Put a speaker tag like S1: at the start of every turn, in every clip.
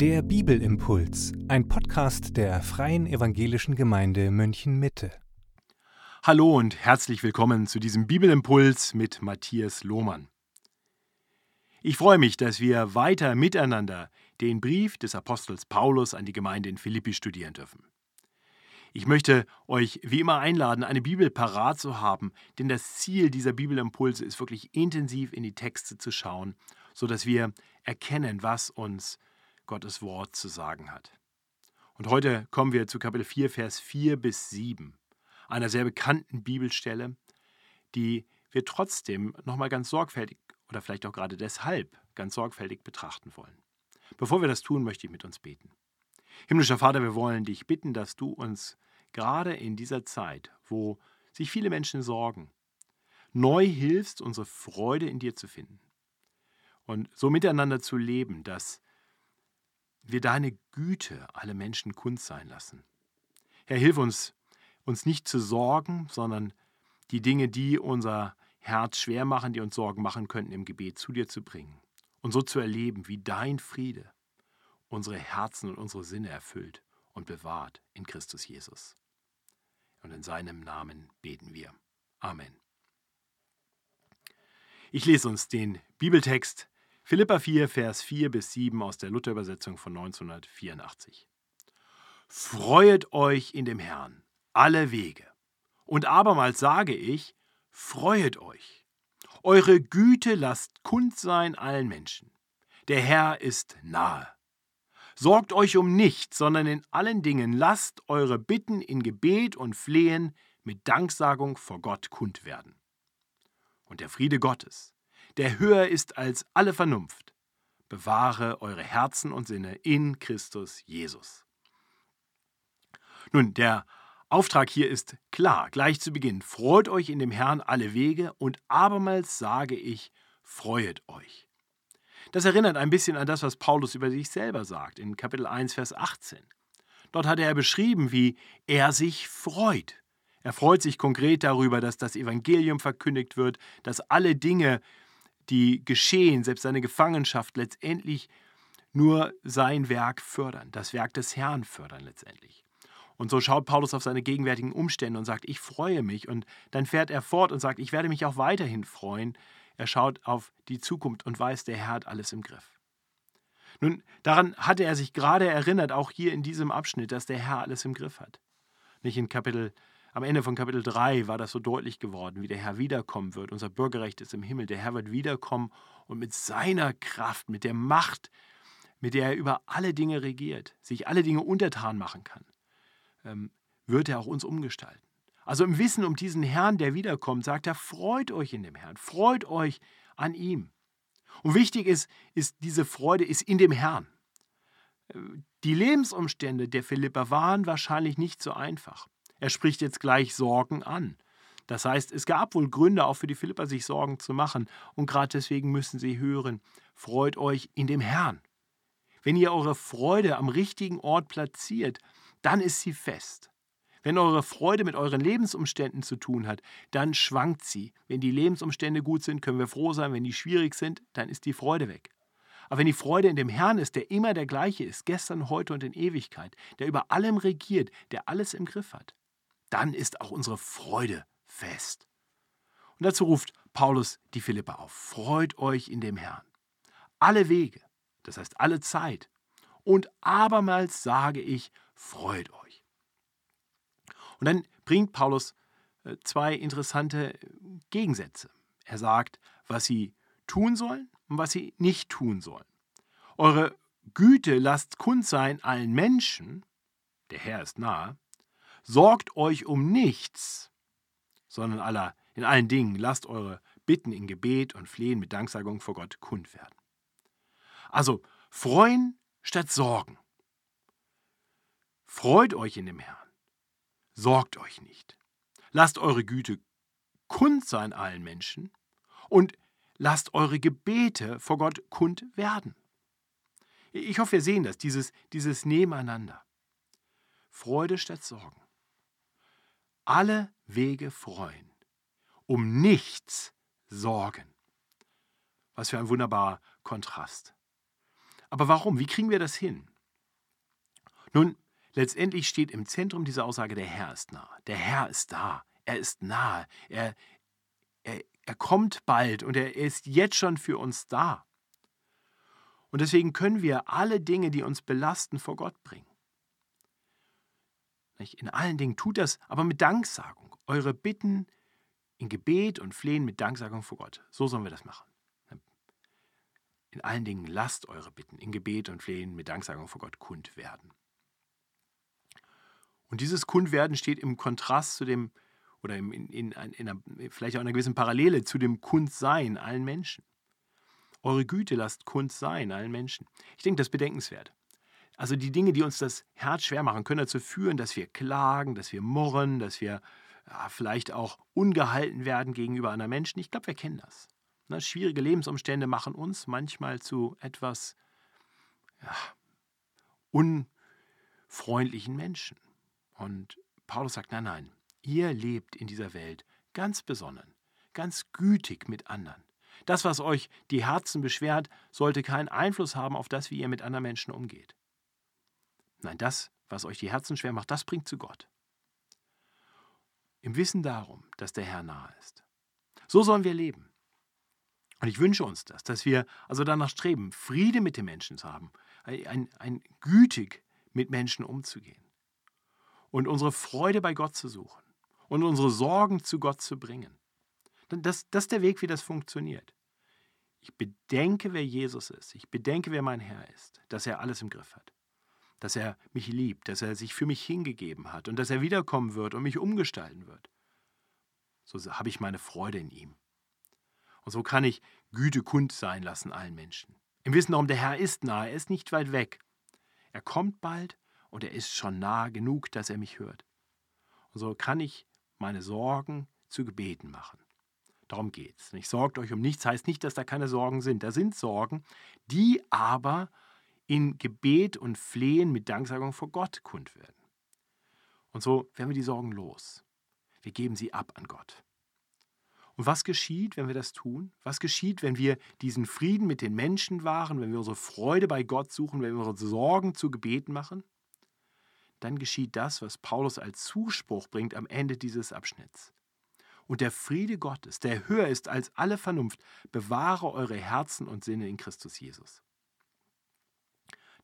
S1: Der Bibelimpuls, ein Podcast der Freien Evangelischen Gemeinde München Mitte.
S2: Hallo und herzlich willkommen zu diesem Bibelimpuls mit Matthias Lohmann. Ich freue mich, dass wir weiter miteinander den Brief des Apostels Paulus an die Gemeinde in Philippi studieren dürfen. Ich möchte euch wie immer einladen, eine Bibel parat zu haben, denn das Ziel dieser Bibelimpulse ist wirklich intensiv in die Texte zu schauen, sodass wir erkennen, was uns Gottes Wort zu sagen hat. Und heute kommen wir zu Kapitel 4, Vers 4 bis 7, einer sehr bekannten Bibelstelle, die wir trotzdem nochmal ganz sorgfältig oder vielleicht auch gerade deshalb ganz sorgfältig betrachten wollen. Bevor wir das tun, möchte ich mit uns beten. Himmlischer Vater, wir wollen dich bitten, dass du uns gerade in dieser Zeit, wo sich viele Menschen sorgen, neu hilfst, unsere Freude in dir zu finden und so miteinander zu leben, dass wir deine Güte alle Menschen kund sein lassen. Herr, hilf uns, uns nicht zu sorgen, sondern die Dinge, die unser Herz schwer machen, die uns Sorgen machen könnten, im Gebet zu dir zu bringen und so zu erleben, wie dein Friede unsere Herzen und unsere Sinne erfüllt und bewahrt in Christus Jesus. Und in seinem Namen beten wir. Amen. Ich lese uns den Bibeltext Philippa 4, Vers 4 bis 7 aus der Luther-Übersetzung von 1984. Freuet euch in dem Herrn alle Wege. Und abermals sage ich, freuet euch. Eure Güte lasst kund sein allen Menschen. Der Herr ist nahe. Sorgt euch um nichts, sondern in allen Dingen lasst eure Bitten in Gebet und Flehen mit Danksagung vor Gott kund werden. Und der Friede Gottes, der höher ist als alle Vernunft, bewahre eure Herzen und Sinne in Christus Jesus. Nun, der Auftrag hier ist klar, gleich zu Beginn. Freut euch in dem Herrn alle Wege und abermals sage ich, freuet euch. Das erinnert ein bisschen an das, was Paulus über sich selber sagt in Kapitel 1, Vers 18. Dort hat er beschrieben, wie er sich freut. Er freut sich konkret darüber, dass das Evangelium verkündigt wird, dass alle Dinge, die geschehen, selbst seine Gefangenschaft, letztendlich nur sein Werk fördern, das Werk des Herrn fördern letztendlich. Und so schaut Paulus auf seine gegenwärtigen Umstände und sagt, ich freue mich. Und dann fährt er fort und sagt, ich werde mich auch weiterhin freuen, er schaut auf die Zukunft und weiß, der Herr hat alles im Griff. Nun, daran hatte er sich gerade erinnert, auch hier in diesem Abschnitt, dass der Herr alles im Griff hat. Nicht in Kapitel, am Ende von Kapitel 3 war das so deutlich geworden, wie der Herr wiederkommen wird. Unser Bürgerrecht ist im Himmel. Der Herr wird wiederkommen und mit seiner Kraft, mit der Macht, mit der er über alle Dinge regiert, sich alle Dinge untertan machen kann, ähm, wird er auch uns umgestalten. Also im Wissen um diesen Herrn, der wiederkommt, sagt er, freut euch in dem Herrn, freut euch an ihm. Und wichtig ist, ist diese Freude ist in dem Herrn. Die Lebensumstände der Philipper waren wahrscheinlich nicht so einfach. Er spricht jetzt gleich Sorgen an. Das heißt, es gab wohl Gründe auch für die Philipper, sich Sorgen zu machen. Und gerade deswegen müssen sie hören, freut euch in dem Herrn. Wenn ihr eure Freude am richtigen Ort platziert, dann ist sie fest. Wenn eure Freude mit euren Lebensumständen zu tun hat, dann schwankt sie. Wenn die Lebensumstände gut sind, können wir froh sein. Wenn die schwierig sind, dann ist die Freude weg. Aber wenn die Freude in dem Herrn ist, der immer der gleiche ist, gestern, heute und in Ewigkeit, der über allem regiert, der alles im Griff hat, dann ist auch unsere Freude fest. Und dazu ruft Paulus die Philippa auf. Freut euch in dem Herrn. Alle Wege, das heißt alle Zeit. Und abermals sage ich, freut euch. Und dann bringt Paulus äh, zwei interessante äh, Gegensätze. Er sagt, was sie tun sollen und was sie nicht tun sollen. Eure Güte lasst kund sein allen Menschen, der Herr ist nahe, sorgt euch um nichts, sondern aller, in allen Dingen lasst eure Bitten in Gebet und Flehen mit Danksagung vor Gott kund werden. Also freuen statt sorgen. Freut euch in dem Herrn. Sorgt euch nicht. Lasst eure Güte kund sein allen Menschen und lasst eure Gebete vor Gott kund werden. Ich hoffe, wir sehen das, dieses, dieses Nebeneinander. Freude statt Sorgen. Alle Wege freuen. Um nichts sorgen. Was für ein wunderbarer Kontrast. Aber warum? Wie kriegen wir das hin? Nun, letztendlich steht im Zentrum dieser Aussage, der Herr ist nah. Der Herr ist da. Er ist nahe. Er, er, er kommt bald und er ist jetzt schon für uns da. Und deswegen können wir alle Dinge, die uns belasten, vor Gott bringen. In allen Dingen tut das, aber mit Danksagung. Eure Bitten in Gebet und Flehen mit Danksagung vor Gott. So sollen wir das machen. In allen Dingen lasst eure Bitten in Gebet und Flehen mit Danksagung vor Gott kund werden. Und dieses Kundwerden steht im Kontrast zu dem, oder in, in, in, in einer, vielleicht auch einer gewissen Parallele zu dem Kundsein allen Menschen. Eure Güte lasst kund sein allen Menschen. Ich denke, das ist bedenkenswert. Also die Dinge, die uns das Herz schwer machen, können dazu führen, dass wir klagen, dass wir murren, dass wir ja, vielleicht auch ungehalten werden gegenüber anderen Menschen. Ich glaube, wir kennen das. Ne, schwierige Lebensumstände machen uns manchmal zu etwas ja, unfreundlichen Menschen. Und Paulus sagt, nein, nein, ihr lebt in dieser Welt ganz besonnen, ganz gütig mit anderen. Das, was euch die Herzen beschwert, sollte keinen Einfluss haben auf das, wie ihr mit anderen Menschen umgeht. Nein, das, was euch die Herzen schwer macht, das bringt zu Gott. Im Wissen darum, dass der Herr nahe ist. So sollen wir leben. Und ich wünsche uns das, dass wir also danach streben, Friede mit den Menschen zu haben, ein, ein gütig mit Menschen umzugehen und unsere Freude bei Gott zu suchen und unsere Sorgen zu Gott zu bringen. Das, das ist der Weg, wie das funktioniert. Ich bedenke, wer Jesus ist. Ich bedenke, wer mein Herr ist, dass er alles im Griff hat, dass er mich liebt, dass er sich für mich hingegeben hat und dass er wiederkommen wird und mich umgestalten wird. So habe ich meine Freude in ihm. Und so kann ich Güte kund sein lassen allen Menschen. Im Wissen darum, der Herr ist nahe, er ist nicht weit weg. Er kommt bald und er ist schon nah genug, dass er mich hört. Und so kann ich meine Sorgen zu Gebeten machen. Darum geht's. Nicht sorgt euch um nichts heißt nicht, dass da keine Sorgen sind. Da sind Sorgen, die aber in Gebet und Flehen mit Danksagung vor Gott kund werden. Und so werden wir die Sorgen los. Wir geben sie ab an Gott. Und was geschieht, wenn wir das tun? Was geschieht, wenn wir diesen Frieden mit den Menschen wahren, wenn wir unsere Freude bei Gott suchen, wenn wir unsere Sorgen zu Gebeten machen? Dann geschieht das, was Paulus als Zuspruch bringt am Ende dieses Abschnitts. Und der Friede Gottes, der höher ist als alle Vernunft, bewahre eure Herzen und Sinne in Christus Jesus.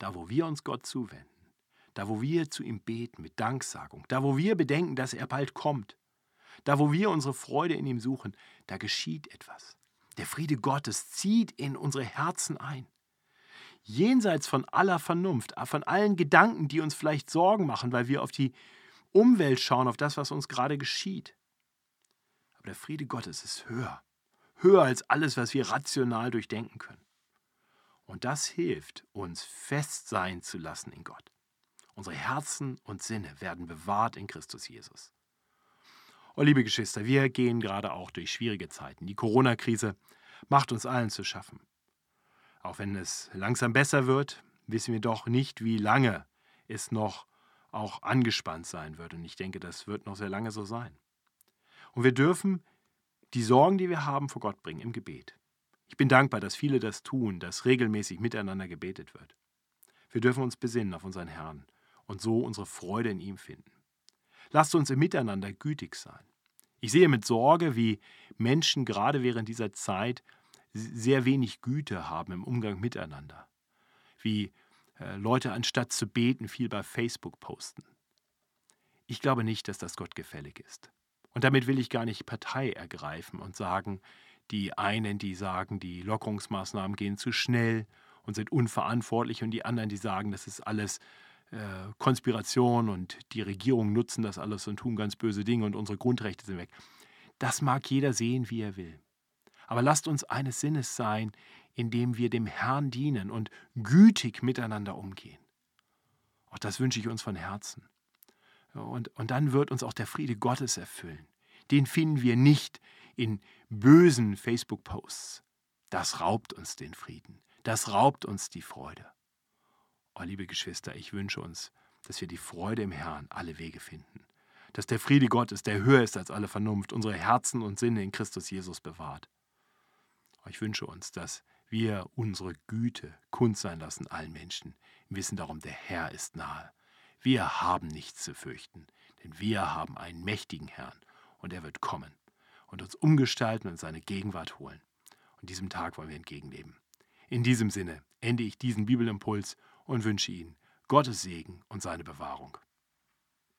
S2: Da, wo wir uns Gott zuwenden, da, wo wir zu ihm beten mit Danksagung, da, wo wir bedenken, dass er bald kommt, da, wo wir unsere Freude in ihm suchen, da geschieht etwas. Der Friede Gottes zieht in unsere Herzen ein. Jenseits von aller Vernunft, von allen Gedanken, die uns vielleicht Sorgen machen, weil wir auf die Umwelt schauen, auf das, was uns gerade geschieht. Aber der Friede Gottes ist höher. Höher als alles, was wir rational durchdenken können. Und das hilft, uns fest sein zu lassen in Gott. Unsere Herzen und Sinne werden bewahrt in Christus Jesus. Oh, liebe Geschwister, wir gehen gerade auch durch schwierige Zeiten. Die Corona-Krise macht uns allen zu schaffen. Auch wenn es langsam besser wird, wissen wir doch nicht, wie lange es noch auch angespannt sein wird. Und ich denke, das wird noch sehr lange so sein. Und wir dürfen die Sorgen, die wir haben, vor Gott bringen im Gebet. Ich bin dankbar, dass viele das tun, dass regelmäßig miteinander gebetet wird. Wir dürfen uns besinnen auf unseren Herrn und so unsere Freude in ihm finden. Lasst uns im Miteinander gütig sein. Ich sehe mit Sorge, wie Menschen gerade während dieser Zeit sehr wenig Güte haben im Umgang miteinander. Wie äh, Leute anstatt zu beten viel bei Facebook posten. Ich glaube nicht, dass das Gott gefällig ist. Und damit will ich gar nicht Partei ergreifen und sagen, die einen, die sagen, die Lockerungsmaßnahmen gehen zu schnell und sind unverantwortlich und die anderen, die sagen, das ist alles äh, Konspiration und die Regierungen nutzen das alles und tun ganz böse Dinge und unsere Grundrechte sind weg. Das mag jeder sehen, wie er will. Aber lasst uns eines Sinnes sein, indem wir dem Herrn dienen und gütig miteinander umgehen. Auch das wünsche ich uns von Herzen. Und, und dann wird uns auch der Friede Gottes erfüllen. Den finden wir nicht in bösen Facebook-Posts. Das raubt uns den Frieden. Das raubt uns die Freude. Oh, liebe Geschwister, ich wünsche uns, dass wir die Freude im Herrn alle Wege finden. Dass der Friede Gottes, der höher ist als alle Vernunft, unsere Herzen und Sinne in Christus Jesus bewahrt. Oh, ich wünsche uns, dass wir unsere Güte kund sein lassen allen Menschen, im Wissen darum, der Herr ist nahe. Wir haben nichts zu fürchten, denn wir haben einen mächtigen Herrn und er wird kommen und uns umgestalten und seine Gegenwart holen. Und diesem Tag wollen wir entgegenleben. In diesem Sinne ende ich diesen Bibelimpuls und wünsche Ihnen Gottes Segen und seine Bewahrung.